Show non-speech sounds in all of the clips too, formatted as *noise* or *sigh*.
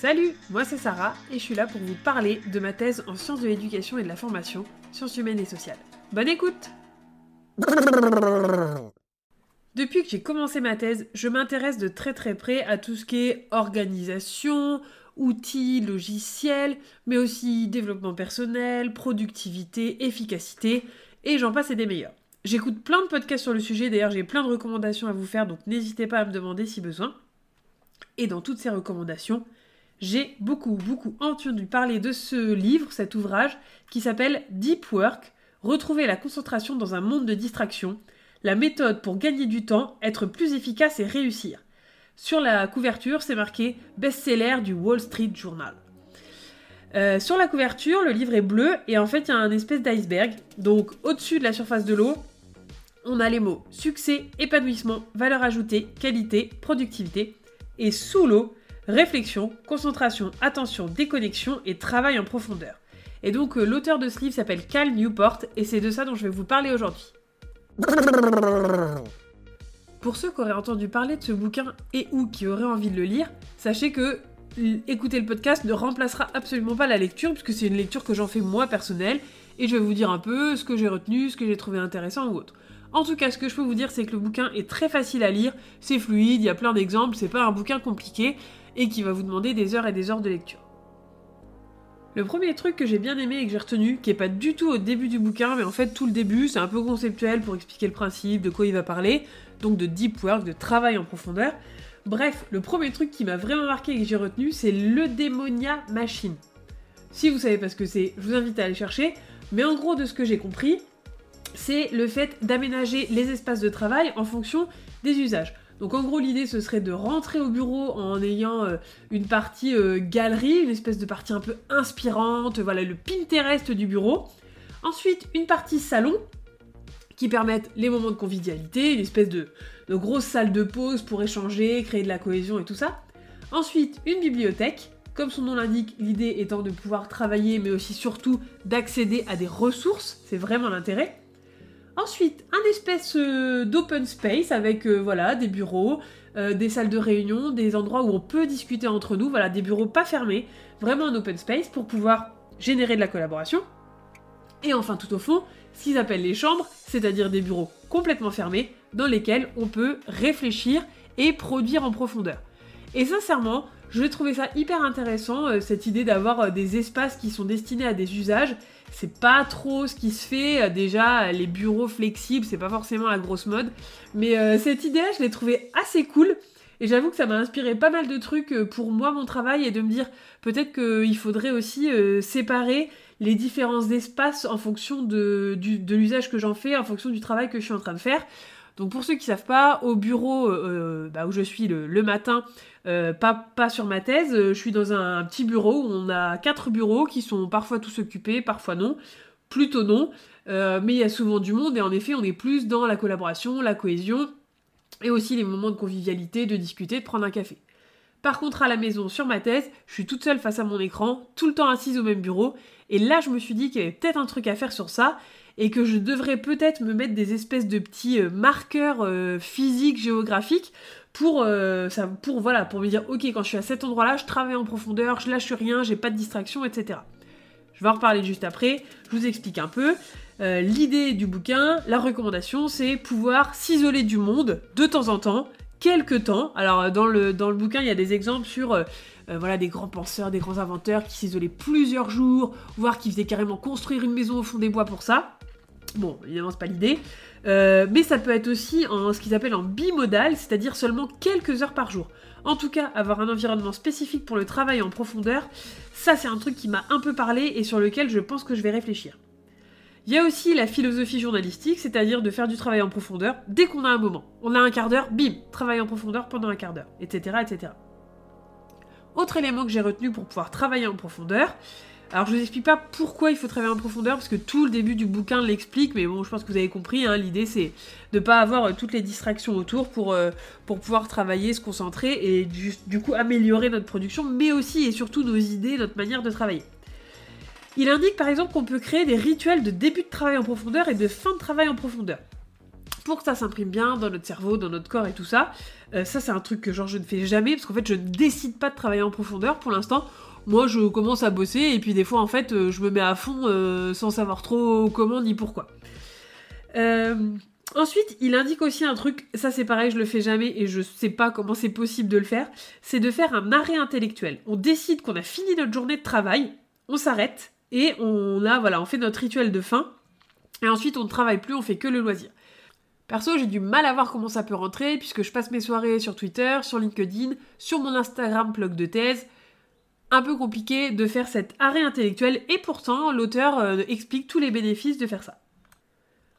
Salut, moi c'est Sarah et je suis là pour vous parler de ma thèse en sciences de l'éducation et de la formation, sciences humaines et sociales. Bonne écoute Depuis que j'ai commencé ma thèse, je m'intéresse de très très près à tout ce qui est organisation, outils, logiciels, mais aussi développement personnel, productivité, efficacité, et j'en passe et des meilleurs. J'écoute plein de podcasts sur le sujet, d'ailleurs j'ai plein de recommandations à vous faire, donc n'hésitez pas à me demander si besoin. Et dans toutes ces recommandations, j'ai beaucoup, beaucoup entendu parler de ce livre, cet ouvrage, qui s'appelle Deep Work, Retrouver la concentration dans un monde de distraction, la méthode pour gagner du temps, être plus efficace et réussir. Sur la couverture, c'est marqué best-seller du Wall Street Journal. Euh, sur la couverture, le livre est bleu et en fait, il y a un espèce d'iceberg. Donc, au-dessus de la surface de l'eau, on a les mots succès, épanouissement, valeur ajoutée, qualité, productivité. Et sous l'eau, réflexion, concentration, attention, déconnexion et travail en profondeur. Et donc euh, l'auteur de ce livre s'appelle Cal Newport et c'est de ça dont je vais vous parler aujourd'hui. Pour ceux qui auraient entendu parler de ce bouquin et ou qui auraient envie de le lire, sachez que écouter le podcast ne remplacera absolument pas la lecture puisque c'est une lecture que j'en fais moi personnelle et je vais vous dire un peu ce que j'ai retenu, ce que j'ai trouvé intéressant ou autre. En tout cas, ce que je peux vous dire, c'est que le bouquin est très facile à lire, c'est fluide, il y a plein d'exemples, c'est pas un bouquin compliqué et qui va vous demander des heures et des heures de lecture. Le premier truc que j'ai bien aimé et que j'ai retenu, qui est pas du tout au début du bouquin, mais en fait tout le début, c'est un peu conceptuel pour expliquer le principe, de quoi il va parler, donc de deep work, de travail en profondeur. Bref, le premier truc qui m'a vraiment marqué et que j'ai retenu, c'est le Démonia Machine. Si vous savez pas ce que c'est, je vous invite à aller chercher, mais en gros de ce que j'ai compris, c'est le fait d'aménager les espaces de travail en fonction des usages. Donc en gros l'idée ce serait de rentrer au bureau en ayant euh, une partie euh, galerie, une espèce de partie un peu inspirante, voilà le Pinterest du bureau. Ensuite une partie salon qui permettent les moments de convivialité, une espèce de, de grosse salle de pause pour échanger, créer de la cohésion et tout ça. Ensuite une bibliothèque comme son nom l'indique, l'idée étant de pouvoir travailler, mais aussi surtout d'accéder à des ressources, c'est vraiment l'intérêt. Ensuite, un espèce euh, d'open space avec euh, voilà des bureaux, euh, des salles de réunion, des endroits où on peut discuter entre nous, voilà des bureaux pas fermés, vraiment un open space pour pouvoir générer de la collaboration. Et enfin, tout au fond, ce qu'ils appellent les chambres, c'est-à-dire des bureaux complètement fermés dans lesquels on peut réfléchir et produire en profondeur. Et sincèrement, je vais trouver ça hyper intéressant, euh, cette idée d'avoir euh, des espaces qui sont destinés à des usages. C'est pas trop ce qui se fait. Euh, déjà, les bureaux flexibles, c'est pas forcément la grosse mode. Mais cette idée-là, je l'ai trouvée assez cool. Et j'avoue que ça m'a inspiré pas mal de trucs pour moi, mon travail, et de me dire peut-être qu'il faudrait aussi séparer les différents espaces en fonction de l'usage que j'en fais, en fonction du travail que je suis en train de faire. Donc pour ceux qui savent pas, au bureau bah, où je suis le matin, euh, pas, pas sur ma thèse, euh, je suis dans un, petit bureau où on a quatre bureaux qui sont parfois tous occupés, parfois non, plutôt non, euh, mais il y a souvent du monde et en effet on est plus dans la collaboration, la cohésion et aussi les moments de convivialité, de discuter, de prendre un café. Par contre, à la maison, sur ma thèse, je suis toute seule face à mon écran, tout le temps assise au même bureau, et là je me suis dit qu'il y avait peut-être un truc à faire sur ça, et que je devrais peut-être me mettre des espèces de petits marqueurs physiques, géographiques, pour, euh, ça, pour, voilà, pour me dire, ok, quand je suis à cet endroit-là, je travaille en profondeur, je lâche rien, j'ai pas de distraction, etc. Je vais en reparler juste après, je vous explique un peu. Euh, l'idée du bouquin, la recommandation, c'est pouvoir s'isoler du monde de temps en temps, quelques temps. Alors dans le bouquin, il y a des exemples sur euh, voilà, des grands penseurs, des grands inventeurs qui s'isolaient plusieurs jours, voire qui faisaient carrément construire une maison au fond des bois pour ça. Bon, évidemment, c'est pas l'idée. Euh, mais ça peut être aussi en ce qu'ils appellent en bimodal, c'est-à-dire seulement quelques heures par jour. En tout cas, avoir un environnement spécifique pour le travail en profondeur, ça c'est un truc qui m'a un peu parlé et sur lequel je pense que je vais réfléchir. Il y a aussi la philosophie journalistique, c'est-à-dire de faire du travail en profondeur dès qu'on a un moment. On a un quart d'heure, bim, travail en profondeur pendant un quart d'heure, etc., etc. Autre élément que j'ai retenu pour pouvoir travailler en profondeur, alors je vous explique pas pourquoi il faut travailler en profondeur, parce que tout le début du bouquin l'explique, mais bon, je pense que vous avez compris, hein, l'idée c'est de pas avoir euh, toutes les distractions autour pour, euh, pour pouvoir travailler, se concentrer et du, coup améliorer notre production, mais aussi et surtout nos idées, notre manière de travailler. Il indique par exemple qu'on peut créer des rituels de début de travail en profondeur et de fin de travail en profondeur. Pour que ça s'imprime bien dans notre cerveau, dans notre corps et tout ça. Euh, ça, c'est un truc que genre je ne fais jamais parce qu'en fait, je ne décide pas de travailler en profondeur pour l'instant. Moi, je commence à bosser et puis des fois, en fait, euh, je me mets à fond euh, sans savoir trop comment ni pourquoi. ensuite, il indique aussi un truc, ça c'est pareil, je le fais jamais et je sais pas comment c'est possible de le faire, c'est de faire un arrêt intellectuel. On décide qu'on a fini notre journée de travail, on s'arrête et on a voilà, on fait notre rituel de fin et ensuite on ne travaille plus, on fait que le loisir. Perso, j'ai du mal à voir comment ça peut rentrer, puisque je passe mes soirées sur Twitter, sur LinkedIn, sur mon Instagram blog de thèse. Un peu compliqué de faire cet arrêt intellectuel, et pourtant l'auteur euh, explique tous les bénéfices de faire ça.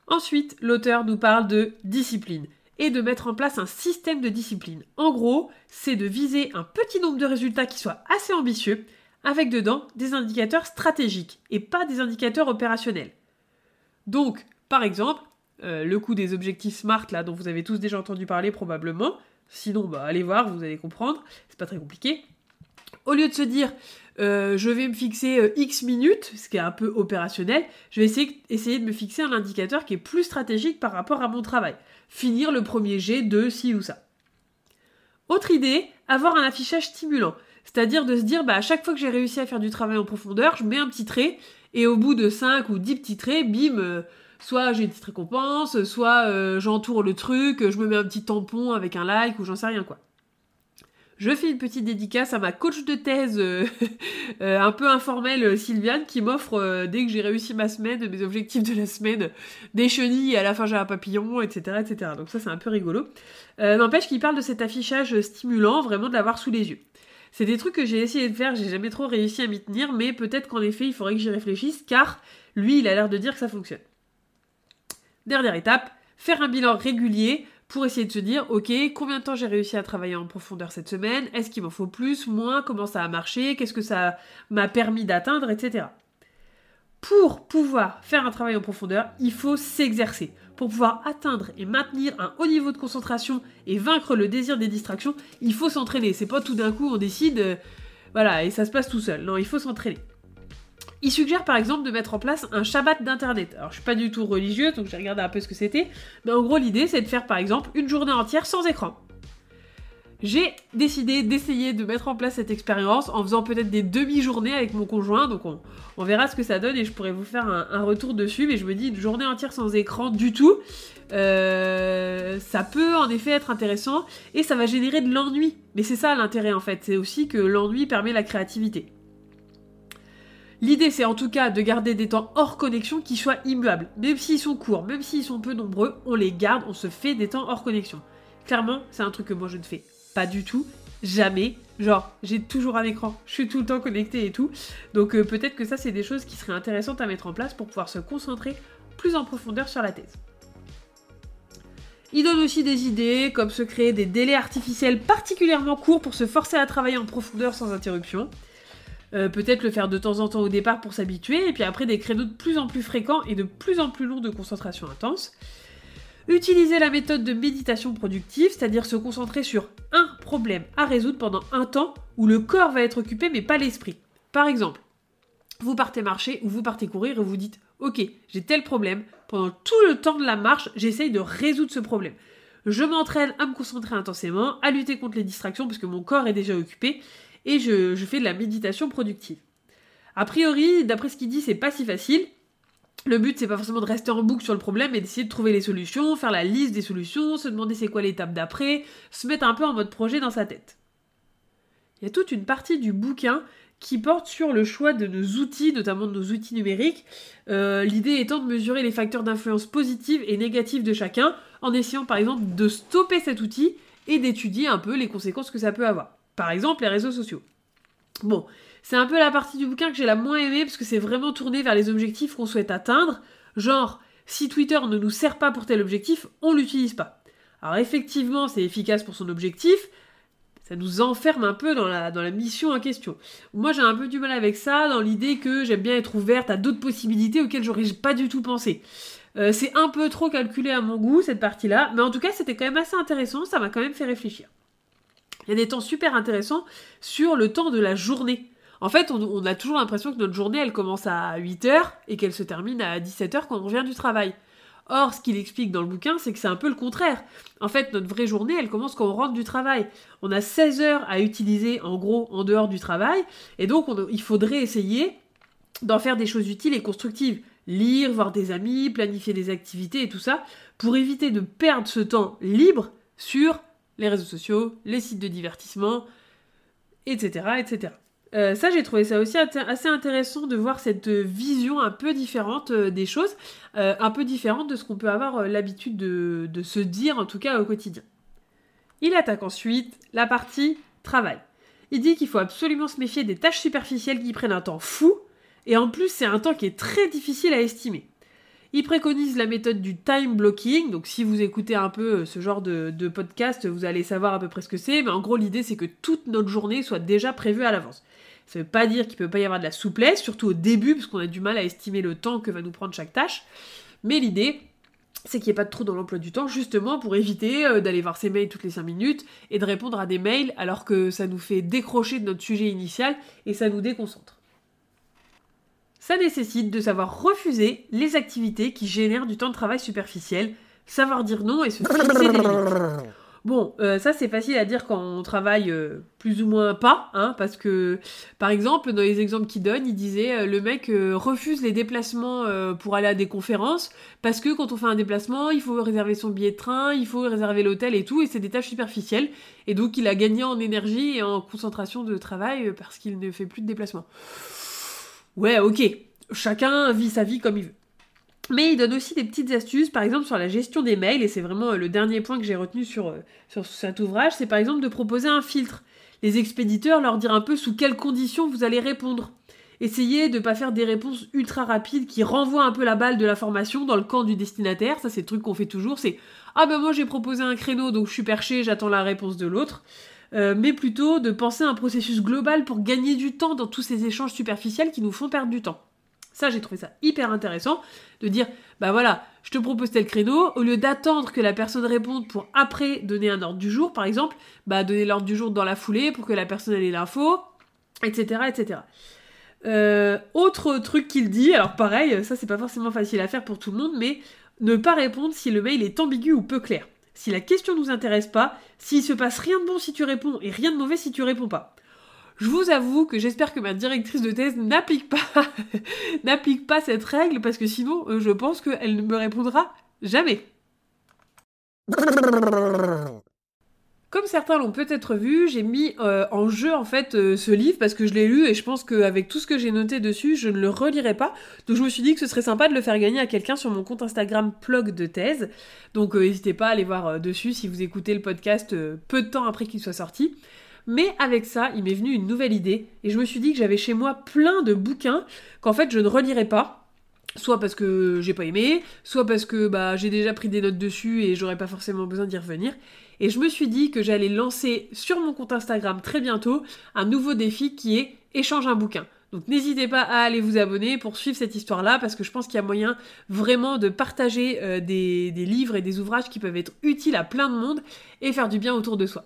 Ensuite, l'auteur nous parle de discipline et de mettre en place un système de discipline. En gros, c'est de viser un petit nombre de résultats qui soient assez ambitieux, avec dedans des indicateurs stratégiques et pas des indicateurs opérationnels. Donc, par exemple, euh, le coût des objectifs smart là dont vous avez tous déjà entendu parler probablement. Sinon, bah, allez voir, vous allez comprendre. C'est pas très compliqué. Au lieu de se dire euh, je vais me fixer euh, X minutes, ce qui est un peu opérationnel, je vais essayer, essayer, de me fixer un indicateur qui est plus stratégique par rapport à mon travail. Finir le premier jet de ci ou ça. Autre idée, avoir un affichage stimulant. C'est-à-dire de se dire, bah, à chaque fois que j'ai réussi à faire du travail en profondeur, je mets un petit trait, et au bout de 5 ou 10 petits traits, bim, soit j'ai une petite récompense, soit euh, j'entoure le truc, je me mets un petit tampon avec un like ou j'en sais rien quoi. Je fais une petite dédicace à ma coach de thèse euh, *laughs* euh, un peu informelle Sylviane qui m'offre dès que j'ai réussi ma semaine, mes objectifs de la semaine, des chenilles à la fin j'ai un papillon, etc. etc. Donc ça c'est un peu rigolo. N'empêche qu'il parle de cet affichage stimulant, vraiment de l'avoir sous les yeux. C'est des trucs que j'ai essayé de faire, j'ai jamais trop réussi à m'y tenir, mais peut-être qu'en effet il faudrait que j'y réfléchisse car lui il a l'air de dire que ça fonctionne. Dernière étape, faire un bilan régulier pour essayer de se dire, ok, combien de temps j'ai réussi à travailler en profondeur cette semaine? Est-ce qu'il m'en faut plus, moins? Comment ça a marché? Qu'est-ce que ça m'a permis d'atteindre, etc. Pour pouvoir faire un travail en profondeur, il faut s'exercer. Pour pouvoir atteindre et maintenir un haut niveau de concentration et vaincre le désir des distractions, il faut s'entraîner. C'est pas tout d'un coup on décide, euh, voilà, et ça se passe tout seul. Non, il faut s'entraîner. Il suggère par exemple de mettre en place un Shabbat d'Internet. Alors je suis pas du tout religieuse, donc j'ai regardé un peu ce que c'était. Mais en gros l'idée c'est de faire par exemple une journée entière sans écran. J'ai décidé d'essayer de mettre en place cette expérience en faisant peut-être des demi-journées avec mon conjoint, donc on, verra ce que ça donne et je pourrais vous faire un, retour dessus, mais je me dis une journée entière sans écran du tout, euh, ça peut en effet être intéressant et ça va générer de l'ennui. Mais c'est ça l'intérêt en fait, c'est aussi que l'ennui permet la créativité. L'idée, c'est en tout cas de garder des temps hors connexion qui soient immuables. Même s'ils sont courts, même s'ils sont peu nombreux, on les garde, on se fait des temps hors connexion. Clairement, c'est un truc que moi je ne fais pas du tout, jamais. Genre, j'ai toujours un écran, je suis tout le temps connecté et tout. Donc euh, peut-être que ça, c'est des choses qui seraient intéressantes à mettre en place pour pouvoir se concentrer plus en profondeur sur la thèse. Il donne aussi des idées, comme se créer des délais artificiels particulièrement courts pour se forcer à travailler en profondeur sans interruption. Euh, peut-être le faire de temps en temps au départ pour s'habituer, et puis après des créneaux de plus en plus fréquents et de plus en plus longs de concentration intense. Utiliser la méthode de méditation productive, c'est-à-dire se concentrer sur un problème à résoudre pendant un temps où le corps va être occupé mais pas l'esprit. Par exemple, vous partez marcher ou vous partez courir et vous dites Ok, j'ai tel problème, pendant tout le temps de la marche, j'essaye de résoudre ce problème. Je m'entraîne à me concentrer intensément, à lutter contre les distractions parce que mon corps est déjà occupé et je, fais de la méditation productive. A priori, d'après ce qu'il dit, c'est pas si facile. Le but, c'est pas forcément de rester en boucle sur le problème, mais d'essayer de trouver les solutions, faire la liste des solutions, se demander c'est quoi l'étape d'après, se mettre un peu en mode projet dans sa tête. Il y a toute une partie du bouquin qui porte sur le choix de nos outils, notamment de nos outils numériques. Euh, l'idée étant de mesurer les facteurs d'influence positive et négative de chacun, en essayant par exemple de stopper cet outil et d'étudier un peu les conséquences que ça peut avoir. Par exemple, les réseaux sociaux. Bon, c'est un peu la partie du bouquin que j'ai la moins aimée parce que c'est vraiment tourné vers les objectifs qu'on souhaite atteindre. Genre, si Twitter ne nous sert pas pour tel objectif, on l'utilise pas. Alors effectivement, c'est efficace pour son objectif, ça nous enferme un peu dans la, dans la mission en question. Moi, j'ai un peu du mal avec ça, dans l'idée que j'aime bien être ouverte à d'autres possibilités auxquelles j'aurais pas du tout pensé. Euh, c'est un peu trop calculé à mon goût, cette partie-là, mais en tout cas, c'était quand même assez intéressant, ça m'a quand même fait réfléchir. Il y a des temps super intéressants sur le temps de la journée. En fait, on, a toujours l'impression que notre journée, elle commence à 8h et qu'elle se termine à 17h quand on revient du travail. Or, ce qu'il explique dans le bouquin, c'est que c'est un peu le contraire. En fait, notre vraie journée, elle commence quand on rentre du travail. On a 16 heures à utiliser, en gros, en dehors du travail, et donc il faudrait essayer d'en faire des choses utiles et constructives. Lire, voir des amis, planifier des activités et tout ça, pour éviter de perdre ce temps libre sur les réseaux sociaux, les sites de divertissement, etc. etc. Euh, ça, j'ai trouvé ça aussi assez intéressant de voir cette vision un peu différente euh, des choses, euh, un peu différente de ce qu'on peut avoir l'habitude de, de, se dire, en tout cas au quotidien. Il attaque ensuite la partie travail. Il dit qu'il faut absolument se méfier des tâches superficielles qui prennent un temps fou, et en plus c'est un temps qui est très difficile à estimer. Il préconise la méthode du time blocking, donc si vous écoutez un peu ce genre de, de podcast, vous allez savoir à peu près ce que c'est, mais en gros l'idée c'est que toute notre journée soit déjà prévue à l'avance. Ça ne veut pas dire qu'il ne peut pas y avoir de la souplesse, surtout au début, parce qu'on a du mal à estimer le temps que va nous prendre chaque tâche. Mais l'idée, c'est qu'il n'y ait pas de trou dans l'emploi du temps, justement pour éviter euh, d'aller voir ses mails toutes les 5 minutes et de répondre à des mails alors que ça nous fait décrocher de notre sujet initial et ça nous déconcentre. Ça nécessite de savoir refuser les activités qui génèrent du temps de travail superficiel, savoir dire non et se fixer des limites. Bon, euh, ça c'est facile à dire quand on travaille euh, plus ou moins pas, hein, parce que par exemple dans les exemples qu'il donne, il disait euh, le mec refuse les déplacements pour aller à des conférences parce que quand on fait un déplacement, il faut réserver son billet de train, il faut réserver l'hôtel et tout, et c'est des tâches superficielles, et donc il a gagné en énergie et en concentration de travail parce qu'il ne fait plus de déplacements. Ouais, ok, chacun vit sa vie comme il veut. Mais il donne aussi des petites astuces, par exemple sur la gestion des mails, et c'est vraiment euh, le dernier point que j'ai retenu sur, euh, sur cet ouvrage, c'est par exemple de proposer un filtre. Les expéditeurs leur dire un peu sous quelles conditions vous allez répondre. Essayez de ne pas faire des réponses ultra rapides qui renvoient un peu la balle de l'information dans le camp du destinataire. Ça, c'est le truc qu'on fait toujours. C'est Ah ben moi j'ai proposé un créneau donc je suis perché, j'attends la réponse de l'autre. Euh, mais plutôt de penser à un processus global pour gagner du temps dans tous ces échanges superficiels qui nous font perdre du temps. Ça, j'ai trouvé ça hyper intéressant de dire, bah voilà, je te propose tel créneau, au lieu d'attendre que la personne réponde pour après donner un ordre du jour, par exemple, bah donner l'ordre du jour dans la foulée pour que la personne ait l'info, etc., etc. Euh, autre truc qu'il dit, alors pareil, ça c'est pas forcément facile à faire pour tout le monde, mais ne pas répondre si le mail est ambigu ou peu clair. Si la question nous intéresse pas, s'il se passe rien de bon si tu réponds et rien de mauvais si tu réponds pas. Je vous avoue que j'espère que ma directrice de thèse n'applique pas, *laughs* n'applique pas cette règle parce que sinon, euh, je pense qu'elle ne me répondra jamais. Certains l'ont peut-être vu, j'ai mis euh, en jeu en fait euh, ce livre parce que je l'ai lu et je pense qu'avec tout ce que j'ai noté dessus, je ne le relirai pas. Donc je me suis dit que ce serait sympa de le faire gagner à quelqu'un sur mon compte Instagram plug de thèse. Donc n'hésitez pas à aller voir dessus si vous écoutez le podcast peu de temps après qu'il soit sorti. Mais avec ça, il m'est venu une nouvelle idée et je me suis dit que j'avais chez moi plein de bouquins qu'en fait je ne relirais pas. Soit parce que j'ai pas aimé, soit parce que bah, j'ai déjà pris des notes dessus et j'aurais pas forcément besoin d'y revenir. Et je me suis dit que j'allais lancer sur mon compte Instagram très bientôt un nouveau défi qui est échange un bouquin. Donc n'hésitez pas à aller vous abonner pour suivre cette histoire-là, parce que je pense qu'il y a moyen vraiment de partager euh, des livres et des ouvrages qui peuvent être utiles à plein de monde et faire du bien autour de soi.